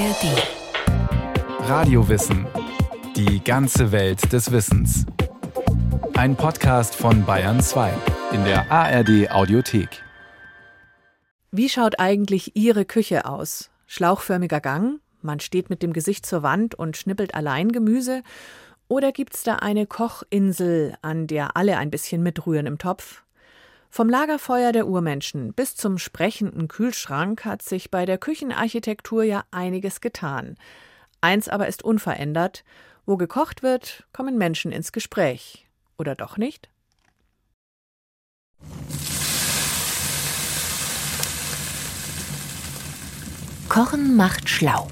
ARD. Radiowissen. Die ganze Welt des Wissens. Ein Podcast von Bayern 2 in der ARD Audiothek. Wie schaut eigentlich Ihre Küche aus? Schlauchförmiger Gang? Man steht mit dem Gesicht zur Wand und schnippelt allein Gemüse? Oder gibt's da eine Kochinsel, an der alle ein bisschen mitrühren im Topf? Vom Lagerfeuer der Urmenschen bis zum sprechenden Kühlschrank hat sich bei der Küchenarchitektur ja einiges getan. Eins aber ist unverändert. Wo gekocht wird, kommen Menschen ins Gespräch. Oder doch nicht? Kochen macht schlau.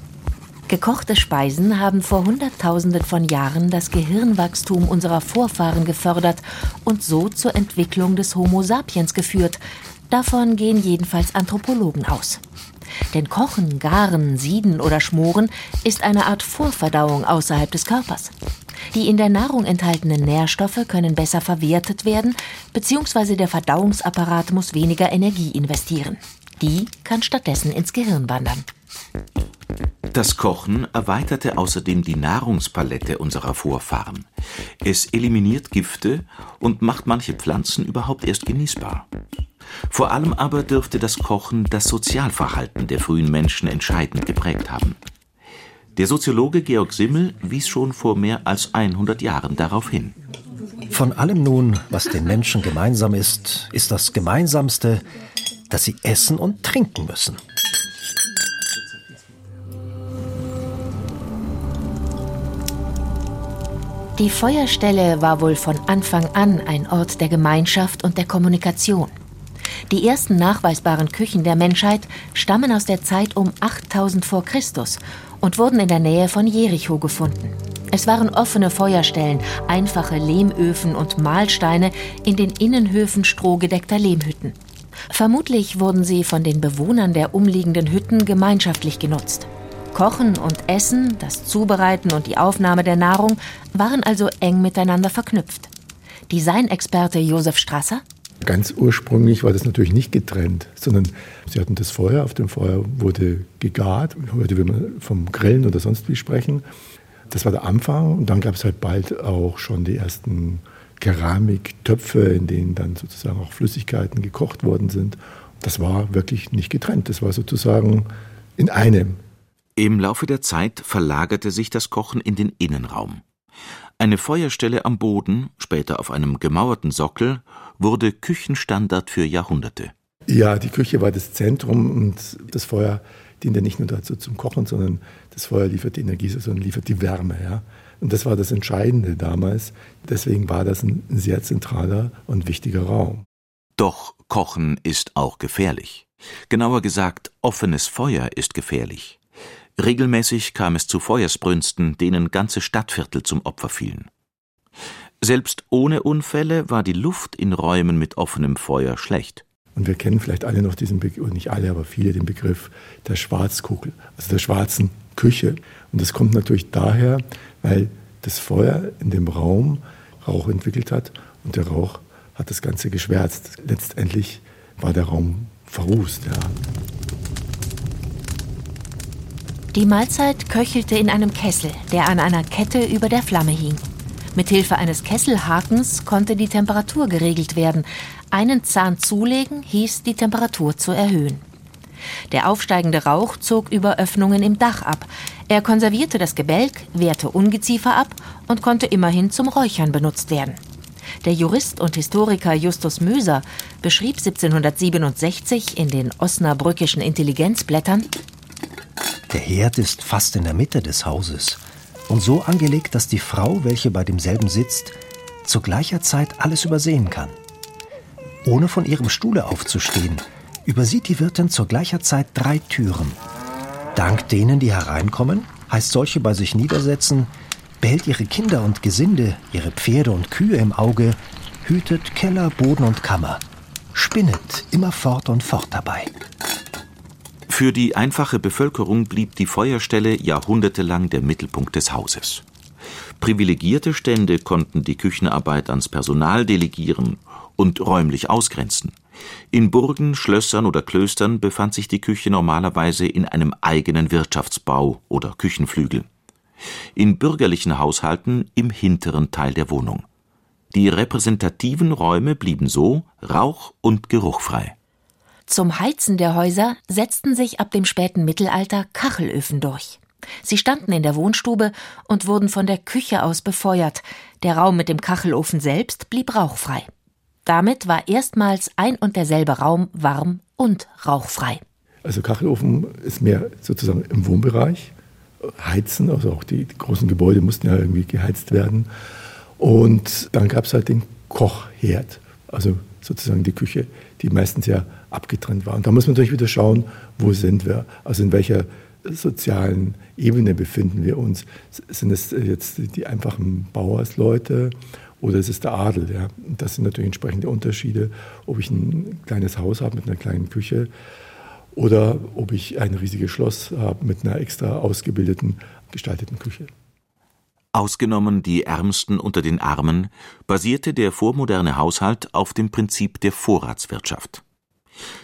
Gekochte Speisen haben vor Hunderttausenden von Jahren das Gehirnwachstum unserer Vorfahren gefördert und so zur Entwicklung des Homo sapiens geführt. Davon gehen jedenfalls Anthropologen aus. Denn Kochen, Garen, Sieden oder Schmoren ist eine Art Vorverdauung außerhalb des Körpers. Die in der Nahrung enthaltenen Nährstoffe können besser verwertet werden, beziehungsweise der Verdauungsapparat muss weniger Energie investieren. Die kann stattdessen ins Gehirn wandern. Das Kochen erweiterte außerdem die Nahrungspalette unserer Vorfahren. Es eliminiert Gifte und macht manche Pflanzen überhaupt erst genießbar. Vor allem aber dürfte das Kochen das Sozialverhalten der frühen Menschen entscheidend geprägt haben. Der Soziologe Georg Simmel wies schon vor mehr als 100 Jahren darauf hin. Von allem nun, was den Menschen gemeinsam ist, ist das Gemeinsamste, dass sie essen und trinken müssen. Die Feuerstelle war wohl von Anfang an ein Ort der Gemeinschaft und der Kommunikation. Die ersten nachweisbaren Küchen der Menschheit stammen aus der Zeit um 8000 vor Christus und wurden in der Nähe von Jericho gefunden. Es waren offene Feuerstellen, einfache Lehmöfen und Mahlsteine in den Innenhöfen strohgedeckter Lehmhütten. Vermutlich wurden sie von den Bewohnern der umliegenden Hütten gemeinschaftlich genutzt. Kochen und Essen, das Zubereiten und die Aufnahme der Nahrung waren also eng miteinander verknüpft. Designexperte Josef Strasser? Ganz ursprünglich war das natürlich nicht getrennt, sondern sie hatten das Feuer, auf dem Feuer wurde gegart. Heute will man vom Grillen oder sonst wie sprechen. Das war der Anfang und dann gab es halt bald auch schon die ersten Keramiktöpfe, in denen dann sozusagen auch Flüssigkeiten gekocht worden sind. Das war wirklich nicht getrennt, das war sozusagen in einem. Im Laufe der Zeit verlagerte sich das Kochen in den Innenraum. Eine Feuerstelle am Boden, später auf einem gemauerten Sockel, wurde Küchenstandard für Jahrhunderte. Ja, die Küche war das Zentrum und das Feuer diente nicht nur dazu zum Kochen, sondern das Feuer liefert die Energie, sondern liefert die Wärme. Ja? Und das war das Entscheidende damals. Deswegen war das ein sehr zentraler und wichtiger Raum. Doch Kochen ist auch gefährlich. Genauer gesagt, offenes Feuer ist gefährlich. Regelmäßig kam es zu Feuersbrünsten, denen ganze Stadtviertel zum Opfer fielen. Selbst ohne Unfälle war die Luft in Räumen mit offenem Feuer schlecht. Und wir kennen vielleicht alle noch diesen Begriff, nicht alle, aber viele den Begriff der Schwarzkugel, also der schwarzen Küche. Und das kommt natürlich daher, weil das Feuer in dem Raum Rauch entwickelt hat und der Rauch hat das Ganze geschwärzt. Letztendlich war der Raum verrußt. Ja. Die Mahlzeit köchelte in einem Kessel, der an einer Kette über der Flamme hing. Mithilfe eines Kesselhakens konnte die Temperatur geregelt werden. Einen Zahn zulegen hieß, die Temperatur zu erhöhen. Der aufsteigende Rauch zog über Öffnungen im Dach ab. Er konservierte das Gebälk, wehrte Ungeziefer ab und konnte immerhin zum Räuchern benutzt werden. Der Jurist und Historiker Justus Möser beschrieb 1767 in den Osnabrückischen Intelligenzblättern der Herd ist fast in der Mitte des Hauses und so angelegt, dass die Frau, welche bei demselben sitzt, zu gleicher Zeit alles übersehen kann. Ohne von ihrem Stuhle aufzustehen, übersieht die Wirtin zur gleicher Zeit drei Türen. Dank denen, die hereinkommen, heißt solche bei sich niedersetzen, behält ihre Kinder und Gesinde, ihre Pferde und Kühe im Auge, hütet Keller, Boden und Kammer, spinnet immer fort und fort dabei. Für die einfache Bevölkerung blieb die Feuerstelle jahrhundertelang der Mittelpunkt des Hauses. Privilegierte Stände konnten die Küchenarbeit ans Personal delegieren und räumlich ausgrenzen. In Burgen, Schlössern oder Klöstern befand sich die Küche normalerweise in einem eigenen Wirtschaftsbau oder Küchenflügel. In bürgerlichen Haushalten im hinteren Teil der Wohnung. Die repräsentativen Räume blieben so rauch- und geruchfrei. Zum Heizen der Häuser setzten sich ab dem späten Mittelalter Kachelöfen durch. Sie standen in der Wohnstube und wurden von der Küche aus befeuert. Der Raum mit dem Kachelofen selbst blieb rauchfrei. Damit war erstmals ein und derselbe Raum warm und rauchfrei. Also Kachelofen ist mehr sozusagen im Wohnbereich. Heizen, also auch die, die großen Gebäude mussten ja irgendwie geheizt werden. Und dann gab es halt den Kochherd, also sozusagen die Küche, die meistens ja abgetrennt war. Und da muss man natürlich wieder schauen, wo sind wir, also in welcher sozialen Ebene befinden wir uns. Sind es jetzt die einfachen Bauersleute oder ist es der Adel? Ja? Das sind natürlich entsprechende Unterschiede, ob ich ein kleines Haus habe mit einer kleinen Küche oder ob ich ein riesiges Schloss habe mit einer extra ausgebildeten, gestalteten Küche. Ausgenommen die Ärmsten unter den Armen, basierte der vormoderne Haushalt auf dem Prinzip der Vorratswirtschaft.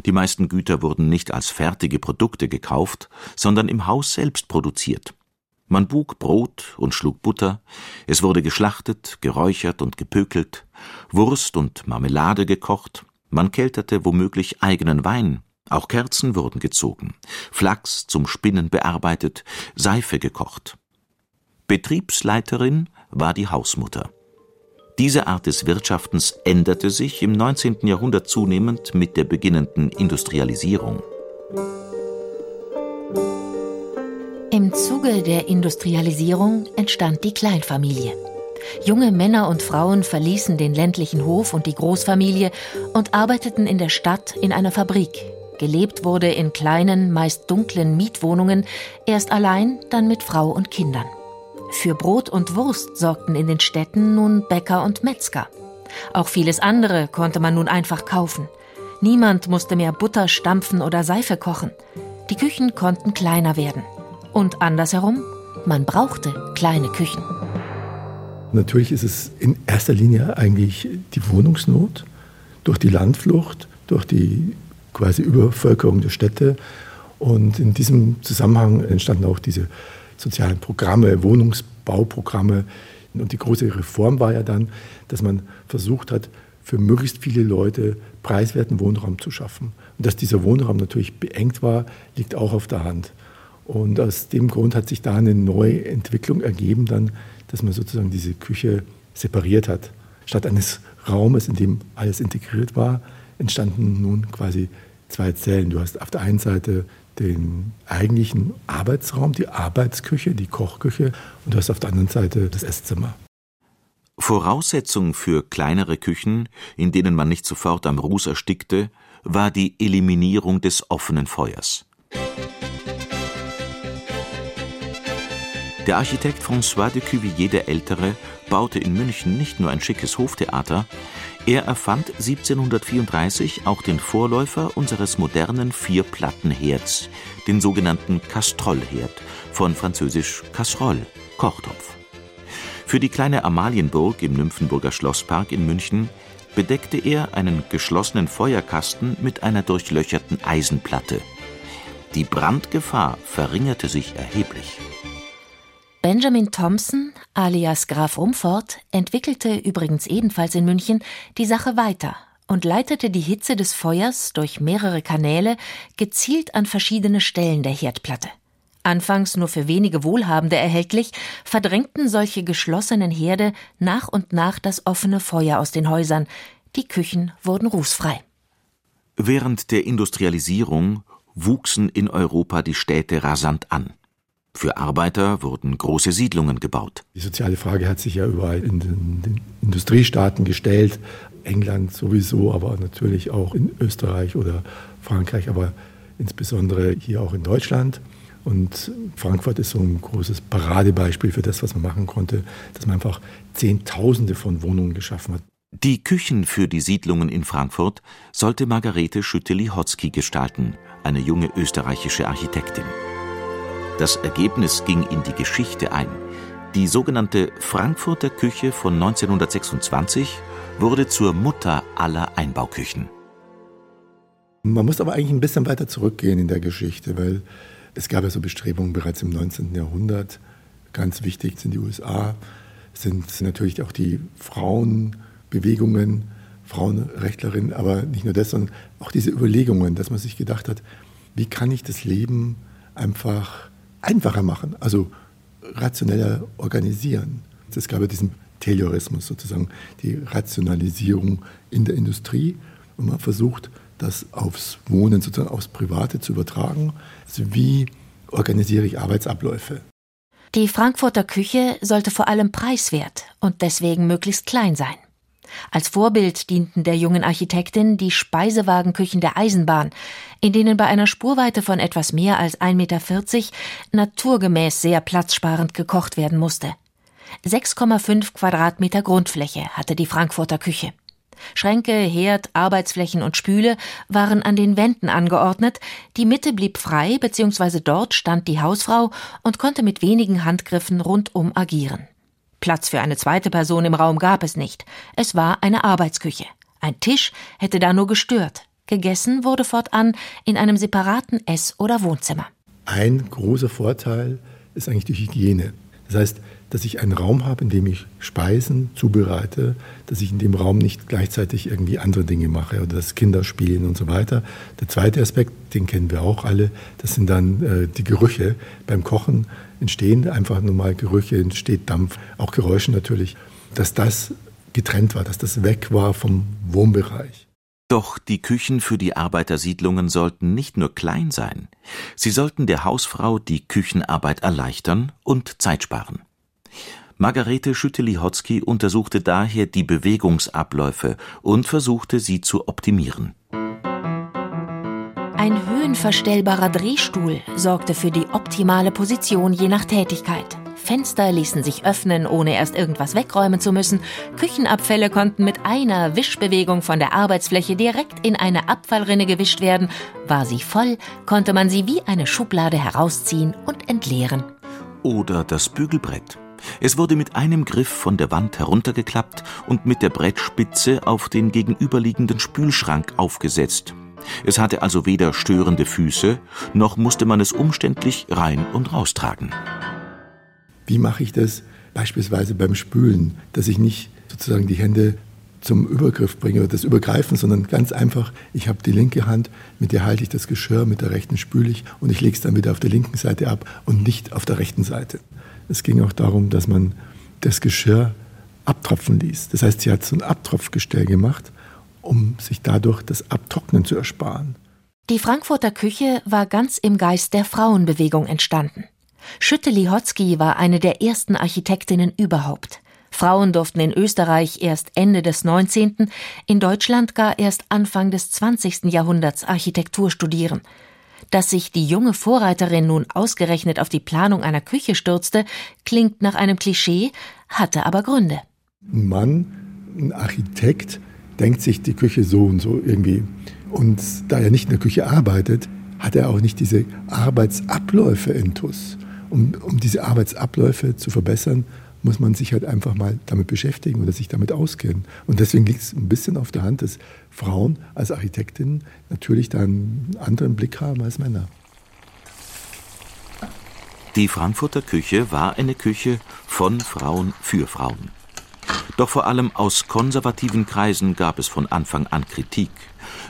Die meisten Güter wurden nicht als fertige Produkte gekauft, sondern im Haus selbst produziert. Man bug Brot und schlug Butter, es wurde geschlachtet, geräuchert und gepökelt, Wurst und Marmelade gekocht, man kelterte womöglich eigenen Wein, auch Kerzen wurden gezogen, Flachs zum Spinnen bearbeitet, Seife gekocht. Betriebsleiterin war die Hausmutter. Diese Art des Wirtschaftens änderte sich im 19. Jahrhundert zunehmend mit der beginnenden Industrialisierung. Im Zuge der Industrialisierung entstand die Kleinfamilie. Junge Männer und Frauen verließen den ländlichen Hof und die Großfamilie und arbeiteten in der Stadt in einer Fabrik. Gelebt wurde in kleinen, meist dunklen Mietwohnungen, erst allein, dann mit Frau und Kindern. Für Brot und Wurst sorgten in den Städten nun Bäcker und Metzger. Auch vieles andere konnte man nun einfach kaufen. Niemand musste mehr Butter stampfen oder Seife kochen. Die Küchen konnten kleiner werden. Und andersherum, man brauchte kleine Küchen. Natürlich ist es in erster Linie eigentlich die Wohnungsnot durch die Landflucht, durch die quasi Übervölkerung der Städte. Und in diesem Zusammenhang entstanden auch diese sozialen Programme, Wohnungsbauprogramme. Und die große Reform war ja dann, dass man versucht hat, für möglichst viele Leute preiswerten Wohnraum zu schaffen. Und dass dieser Wohnraum natürlich beengt war, liegt auch auf der Hand. Und aus dem Grund hat sich da eine neue Entwicklung ergeben, dann, dass man sozusagen diese Küche separiert hat. Statt eines Raumes, in dem alles integriert war, entstanden nun quasi zwei Zellen. Du hast auf der einen Seite den eigentlichen Arbeitsraum, die Arbeitsküche, die Kochküche und du hast auf der anderen Seite das Esszimmer. Voraussetzung für kleinere Küchen, in denen man nicht sofort am Ruß erstickte, war die Eliminierung des offenen Feuers. Der Architekt François de Cuvillier der Ältere baute in München nicht nur ein schickes Hoftheater, er erfand 1734 auch den Vorläufer unseres modernen Vierplattenherds, den sogenannten Castrollherd, von französisch Casserole, Kochtopf. Für die kleine Amalienburg im Nymphenburger Schlosspark in München bedeckte er einen geschlossenen Feuerkasten mit einer durchlöcherten Eisenplatte. Die Brandgefahr verringerte sich erheblich. Benjamin Thompson, alias Graf Rumford, entwickelte übrigens ebenfalls in München die Sache weiter und leitete die Hitze des Feuers durch mehrere Kanäle gezielt an verschiedene Stellen der Herdplatte. Anfangs nur für wenige Wohlhabende erhältlich, verdrängten solche geschlossenen Herde nach und nach das offene Feuer aus den Häusern. Die Küchen wurden rußfrei. Während der Industrialisierung wuchsen in Europa die Städte rasant an. Für Arbeiter wurden große Siedlungen gebaut. Die soziale Frage hat sich ja überall in den, den Industriestaaten gestellt. England sowieso, aber natürlich auch in Österreich oder Frankreich, aber insbesondere hier auch in Deutschland. Und Frankfurt ist so ein großes Paradebeispiel für das, was man machen konnte, dass man einfach Zehntausende von Wohnungen geschaffen hat. Die Küchen für die Siedlungen in Frankfurt sollte Margarete Schütte-Lihotzky gestalten, eine junge österreichische Architektin. Das Ergebnis ging in die Geschichte ein. Die sogenannte Frankfurter Küche von 1926 wurde zur Mutter aller Einbauküchen. Man muss aber eigentlich ein bisschen weiter zurückgehen in der Geschichte, weil es gab ja so Bestrebungen bereits im 19. Jahrhundert. Ganz wichtig sind die USA, sind natürlich auch die Frauenbewegungen, Frauenrechtlerinnen, aber nicht nur das, sondern auch diese Überlegungen, dass man sich gedacht hat, wie kann ich das Leben einfach einfacher machen, also rationeller organisieren. Es gab ja diesen Taylorismus sozusagen, die Rationalisierung in der Industrie und man versucht, das aufs Wohnen, sozusagen aufs Private zu übertragen. Also wie organisiere ich Arbeitsabläufe? Die Frankfurter Küche sollte vor allem preiswert und deswegen möglichst klein sein. Als Vorbild dienten der jungen Architektin die Speisewagenküchen der Eisenbahn, in denen bei einer Spurweite von etwas mehr als 1,40 Meter naturgemäß sehr platzsparend gekocht werden musste. 6,5 Quadratmeter Grundfläche hatte die Frankfurter Küche. Schränke, Herd, Arbeitsflächen und Spüle waren an den Wänden angeordnet, die Mitte blieb frei, beziehungsweise dort stand die Hausfrau und konnte mit wenigen Handgriffen rundum agieren. Platz für eine zweite Person im Raum gab es nicht. Es war eine Arbeitsküche. Ein Tisch hätte da nur gestört. Gegessen wurde fortan in einem separaten Ess- oder Wohnzimmer. Ein großer Vorteil ist eigentlich die Hygiene. Das heißt, dass ich einen Raum habe, in dem ich Speisen zubereite, dass ich in dem Raum nicht gleichzeitig irgendwie andere Dinge mache oder dass Kinder spielen und so weiter. Der zweite Aspekt, den kennen wir auch alle, das sind dann äh, die Gerüche. Beim Kochen entstehen einfach nur mal Gerüche, entsteht Dampf, auch Geräusche natürlich. Dass das getrennt war, dass das weg war vom Wohnbereich. Doch die Küchen für die Arbeitersiedlungen sollten nicht nur klein sein, sie sollten der Hausfrau die Küchenarbeit erleichtern und Zeit sparen. Margarete Schütte-Lihotzky untersuchte daher die Bewegungsabläufe und versuchte sie zu optimieren. Ein höhenverstellbarer Drehstuhl sorgte für die optimale Position je nach Tätigkeit. Fenster ließen sich öffnen, ohne erst irgendwas wegräumen zu müssen. Küchenabfälle konnten mit einer Wischbewegung von der Arbeitsfläche direkt in eine Abfallrinne gewischt werden. War sie voll, konnte man sie wie eine Schublade herausziehen und entleeren. Oder das Bügelbrett. Es wurde mit einem Griff von der Wand heruntergeklappt und mit der Brettspitze auf den gegenüberliegenden Spülschrank aufgesetzt. Es hatte also weder störende Füße, noch musste man es umständlich rein und raustragen. Wie mache ich das beispielsweise beim Spülen, dass ich nicht sozusagen die Hände zum Übergriff bringe oder das Übergreifen, sondern ganz einfach, ich habe die linke Hand, mit der halte ich das Geschirr, mit der rechten spüle ich und ich lege es dann wieder auf der linken Seite ab und nicht auf der rechten Seite. Es ging auch darum, dass man das Geschirr abtropfen ließ. Das heißt, sie hat so ein Abtropfgestell gemacht, um sich dadurch das Abtrocknen zu ersparen. Die Frankfurter Küche war ganz im Geist der Frauenbewegung entstanden. Schütte-Lihotzky war eine der ersten Architektinnen überhaupt. Frauen durften in Österreich erst Ende des 19., in Deutschland gar erst Anfang des 20. Jahrhunderts Architektur studieren. Dass sich die junge Vorreiterin nun ausgerechnet auf die Planung einer Küche stürzte, klingt nach einem Klischee, hatte aber Gründe. Ein Mann, ein Architekt, denkt sich die Küche so und so irgendwie. Und da er nicht in der Küche arbeitet, hat er auch nicht diese Arbeitsabläufe intus. Um, um diese Arbeitsabläufe zu verbessern, muss man sich halt einfach mal damit beschäftigen oder sich damit auskennen. Und deswegen liegt es ein bisschen auf der Hand, dass Frauen als Architektinnen natürlich da einen anderen Blick haben als Männer. Die Frankfurter Küche war eine Küche von Frauen für Frauen. Doch vor allem aus konservativen Kreisen gab es von Anfang an Kritik.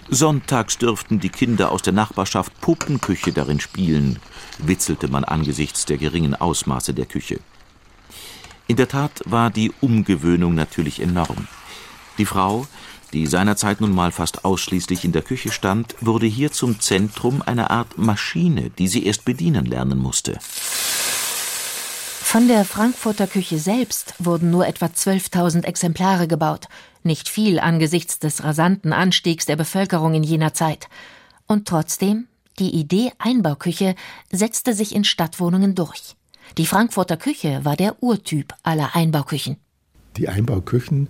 Sonntags dürften die Kinder aus der Nachbarschaft Puppenküche darin spielen, witzelte man angesichts der geringen Ausmaße der Küche. In der Tat war die Umgewöhnung natürlich enorm. Die Frau, die seinerzeit nun mal fast ausschließlich in der Küche stand, wurde hier zum Zentrum einer Art Maschine, die sie erst bedienen lernen musste. Von der Frankfurter Küche selbst wurden nur etwa 12.000 Exemplare gebaut, nicht viel angesichts des rasanten Anstiegs der Bevölkerung in jener Zeit. Und trotzdem, die Idee Einbauküche setzte sich in Stadtwohnungen durch. Die Frankfurter Küche war der Urtyp aller Einbauküchen. Die Einbauküchen,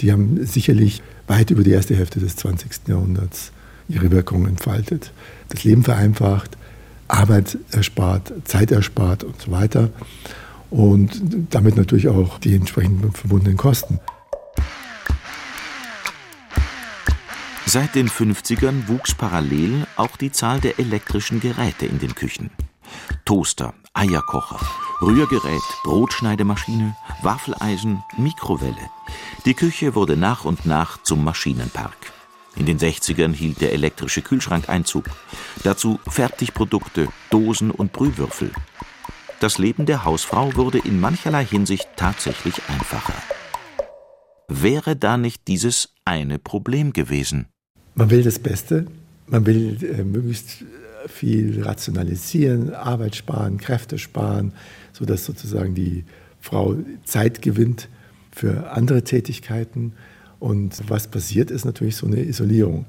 die haben sicherlich weit über die erste Hälfte des 20. Jahrhunderts ihre Wirkung entfaltet. Das Leben vereinfacht, Arbeit erspart, Zeit erspart und so weiter. Und damit natürlich auch die entsprechenden verbundenen Kosten. Seit den 50ern wuchs parallel auch die Zahl der elektrischen Geräte in den Küchen. Toaster, Eierkocher, Rührgerät, Brotschneidemaschine, Waffeleisen, Mikrowelle. Die Küche wurde nach und nach zum Maschinenpark. In den 60ern hielt der elektrische Kühlschrank Einzug. Dazu Fertigprodukte, Dosen und Brühwürfel. Das Leben der Hausfrau wurde in mancherlei Hinsicht tatsächlich einfacher. Wäre da nicht dieses eine Problem gewesen? Man will das Beste, man will äh, möglichst viel rationalisieren, Arbeit sparen, Kräfte sparen, sodass sozusagen die Frau Zeit gewinnt für andere Tätigkeiten. Und was passiert, ist natürlich so eine Isolierung.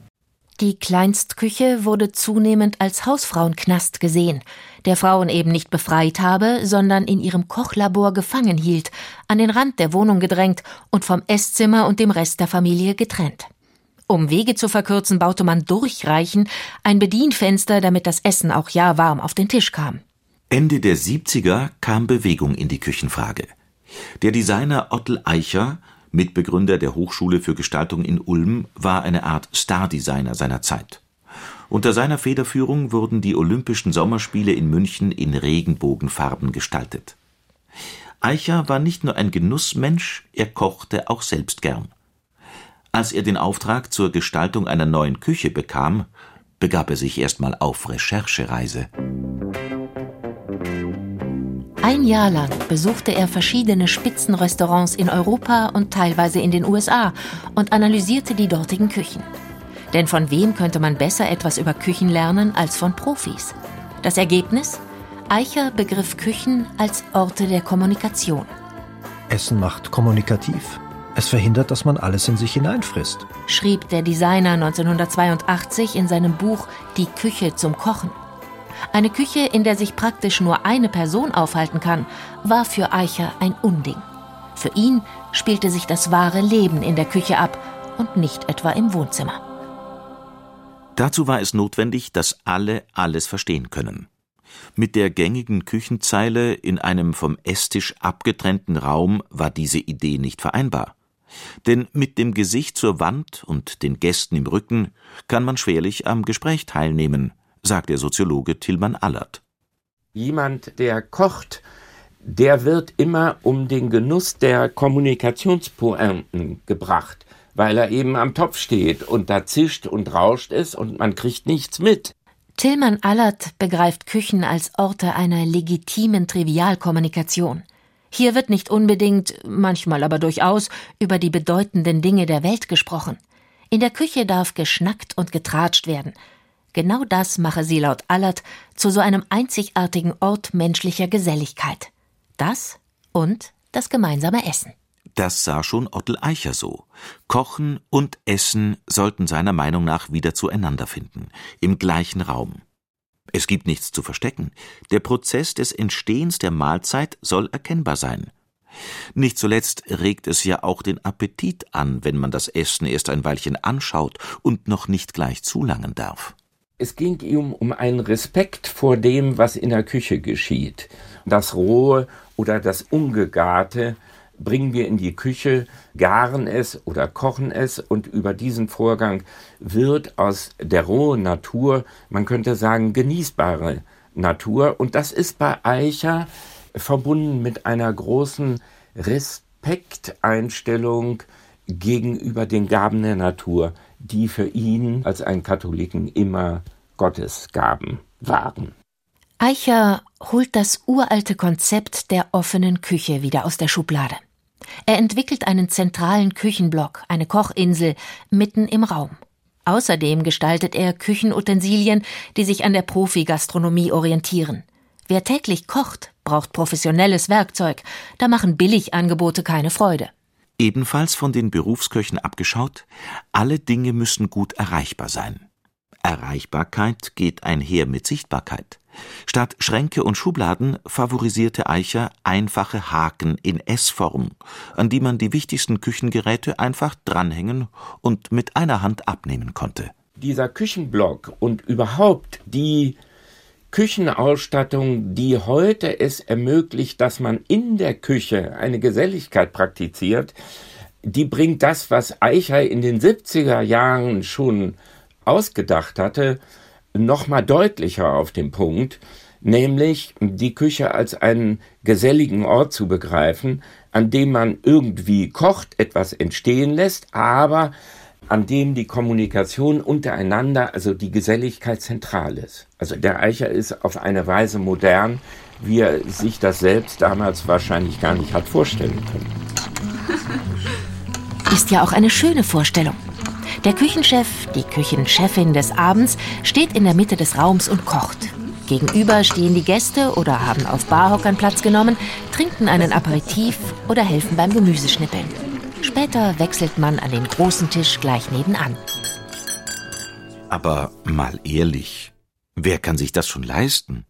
Die Kleinstküche wurde zunehmend als Hausfrauenknast gesehen, der Frauen eben nicht befreit habe, sondern in ihrem Kochlabor gefangen hielt, an den Rand der Wohnung gedrängt und vom Esszimmer und dem Rest der Familie getrennt. Um Wege zu verkürzen, baute man Durchreichen, ein Bedienfenster, damit das Essen auch ja warm auf den Tisch kam. Ende der 70er kam Bewegung in die Küchenfrage. Der Designer Ottel Eicher, Mitbegründer der Hochschule für Gestaltung in Ulm, war eine Art Stardesigner seiner Zeit. Unter seiner Federführung wurden die Olympischen Sommerspiele in München in Regenbogenfarben gestaltet. Eicher war nicht nur ein Genussmensch, er kochte auch selbst gern. Als er den Auftrag zur Gestaltung einer neuen Küche bekam, begab er sich erstmal auf Recherchereise. Ein Jahr lang besuchte er verschiedene Spitzenrestaurants in Europa und teilweise in den USA und analysierte die dortigen Küchen. Denn von wem könnte man besser etwas über Küchen lernen als von Profis? Das Ergebnis? Eicher begriff Küchen als Orte der Kommunikation. Essen macht kommunikativ. Es verhindert, dass man alles in sich hineinfrisst, schrieb der Designer 1982 in seinem Buch Die Küche zum Kochen. Eine Küche, in der sich praktisch nur eine Person aufhalten kann, war für Eicher ein Unding. Für ihn spielte sich das wahre Leben in der Küche ab und nicht etwa im Wohnzimmer. Dazu war es notwendig, dass alle alles verstehen können. Mit der gängigen Küchenzeile in einem vom Esstisch abgetrennten Raum war diese Idee nicht vereinbar. Denn mit dem Gesicht zur Wand und den Gästen im Rücken kann man schwerlich am Gespräch teilnehmen, sagt der Soziologe Tillmann Allert. Jemand, der kocht, der wird immer um den Genuss der Kommunikationspointen gebracht, weil er eben am Topf steht und da zischt und rauscht es und man kriegt nichts mit. Tillmann Allert begreift Küchen als Orte einer legitimen Trivialkommunikation. Hier wird nicht unbedingt, manchmal aber durchaus, über die bedeutenden Dinge der Welt gesprochen. In der Küche darf geschnackt und getratscht werden. Genau das mache sie laut Allert zu so einem einzigartigen Ort menschlicher Geselligkeit. Das und das gemeinsame Essen. Das sah schon Ottel Eicher so. Kochen und Essen sollten seiner Meinung nach wieder zueinander finden, im gleichen Raum. Es gibt nichts zu verstecken. Der Prozess des Entstehens der Mahlzeit soll erkennbar sein. Nicht zuletzt regt es ja auch den Appetit an, wenn man das Essen erst ein Weilchen anschaut und noch nicht gleich zulangen darf. Es ging ihm um einen Respekt vor dem, was in der Küche geschieht. Das Rohe oder das Ungegarte bringen wir in die Küche, garen es oder kochen es und über diesen Vorgang wird aus der rohen Natur, man könnte sagen, genießbare Natur. Und das ist bei Eicher verbunden mit einer großen Respekteinstellung gegenüber den Gaben der Natur, die für ihn als einen Katholiken immer Gottesgaben waren. Eicher holt das uralte Konzept der offenen Küche wieder aus der Schublade. Er entwickelt einen zentralen Küchenblock, eine Kochinsel, mitten im Raum. Außerdem gestaltet er Küchenutensilien, die sich an der Profi-Gastronomie orientieren. Wer täglich kocht, braucht professionelles Werkzeug, da machen Billigangebote keine Freude. Ebenfalls von den Berufsköchen abgeschaut, alle Dinge müssen gut erreichbar sein. Erreichbarkeit geht einher mit Sichtbarkeit. Statt Schränke und Schubladen favorisierte Eicher einfache Haken in S-Form, an die man die wichtigsten Küchengeräte einfach dranhängen und mit einer Hand abnehmen konnte. Dieser Küchenblock und überhaupt die Küchenausstattung, die heute es ermöglicht, dass man in der Küche eine Geselligkeit praktiziert, die bringt das, was Eicher in den 70er Jahren schon ausgedacht hatte, nochmal deutlicher auf den Punkt, nämlich die Küche als einen geselligen Ort zu begreifen, an dem man irgendwie kocht, etwas entstehen lässt, aber an dem die Kommunikation untereinander, also die Geselligkeit zentral ist. Also der Eicher ist auf eine Weise modern, wie er sich das selbst damals wahrscheinlich gar nicht hat vorstellen können. Ist ja auch eine schöne Vorstellung. Der Küchenchef, die Küchenchefin des Abends, steht in der Mitte des Raums und kocht. Gegenüber stehen die Gäste oder haben auf Barhockern Platz genommen, trinken einen Aperitif oder helfen beim Gemüseschnippeln. Später wechselt man an den großen Tisch gleich nebenan. Aber mal ehrlich, wer kann sich das schon leisten?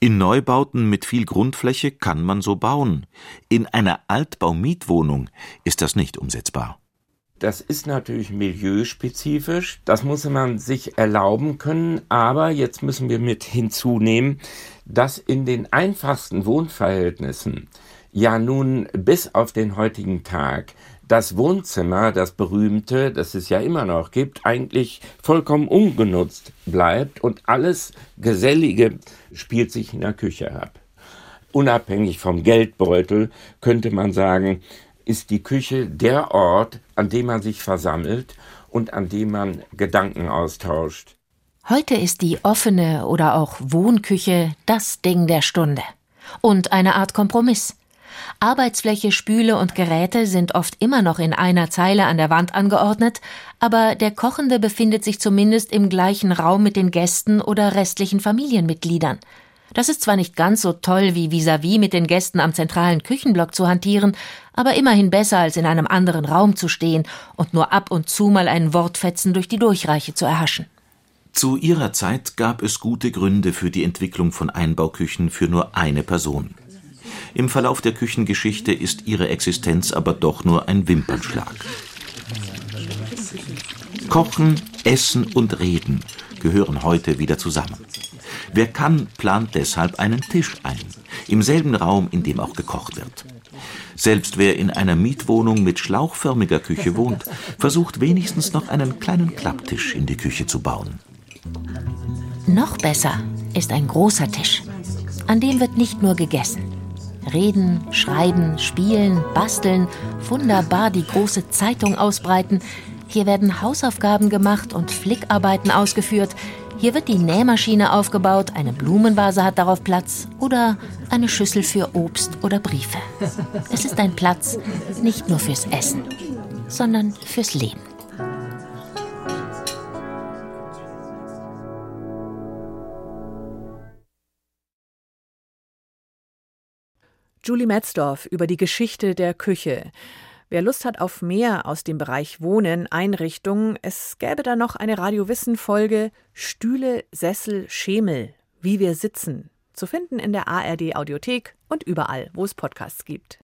In Neubauten mit viel Grundfläche kann man so bauen. In einer Altbaumietwohnung ist das nicht umsetzbar. Das ist natürlich milieuspezifisch, das muss man sich erlauben können, aber jetzt müssen wir mit hinzunehmen, dass in den einfachsten Wohnverhältnissen ja nun bis auf den heutigen Tag das Wohnzimmer, das berühmte, das es ja immer noch gibt, eigentlich vollkommen ungenutzt bleibt und alles Gesellige spielt sich in der Küche ab. Unabhängig vom Geldbeutel könnte man sagen, ist die Küche der Ort, an dem man sich versammelt und an dem man Gedanken austauscht. Heute ist die offene oder auch Wohnküche das Ding der Stunde und eine Art Kompromiss. Arbeitsfläche, Spüle und Geräte sind oft immer noch in einer Zeile an der Wand angeordnet, aber der Kochende befindet sich zumindest im gleichen Raum mit den Gästen oder restlichen Familienmitgliedern. Das ist zwar nicht ganz so toll wie vis-à-vis -vis mit den Gästen am zentralen Küchenblock zu hantieren, aber immerhin besser als in einem anderen Raum zu stehen und nur ab und zu mal einen Wortfetzen durch die Durchreiche zu erhaschen. Zu ihrer Zeit gab es gute Gründe für die Entwicklung von Einbauküchen für nur eine Person. Im Verlauf der Küchengeschichte ist ihre Existenz aber doch nur ein Wimpernschlag. Kochen, Essen und Reden gehören heute wieder zusammen. Wer kann, plant deshalb einen Tisch ein, im selben Raum, in dem auch gekocht wird. Selbst wer in einer Mietwohnung mit schlauchförmiger Küche wohnt, versucht wenigstens noch einen kleinen Klapptisch in die Küche zu bauen. Noch besser ist ein großer Tisch. An dem wird nicht nur gegessen. Reden, schreiben, spielen, basteln, wunderbar die große Zeitung ausbreiten. Hier werden Hausaufgaben gemacht und Flickarbeiten ausgeführt. Hier wird die Nähmaschine aufgebaut, eine Blumenvase hat darauf Platz oder eine Schüssel für Obst oder Briefe. Es ist ein Platz nicht nur fürs Essen, sondern fürs Leben. Julie Metzdorf über die Geschichte der Küche. Wer Lust hat auf mehr aus dem Bereich Wohnen, Einrichtungen, es gäbe da noch eine Radiowissen-Folge Stühle, Sessel, Schemel, wie wir sitzen. Zu finden in der ARD Audiothek und überall, wo es Podcasts gibt.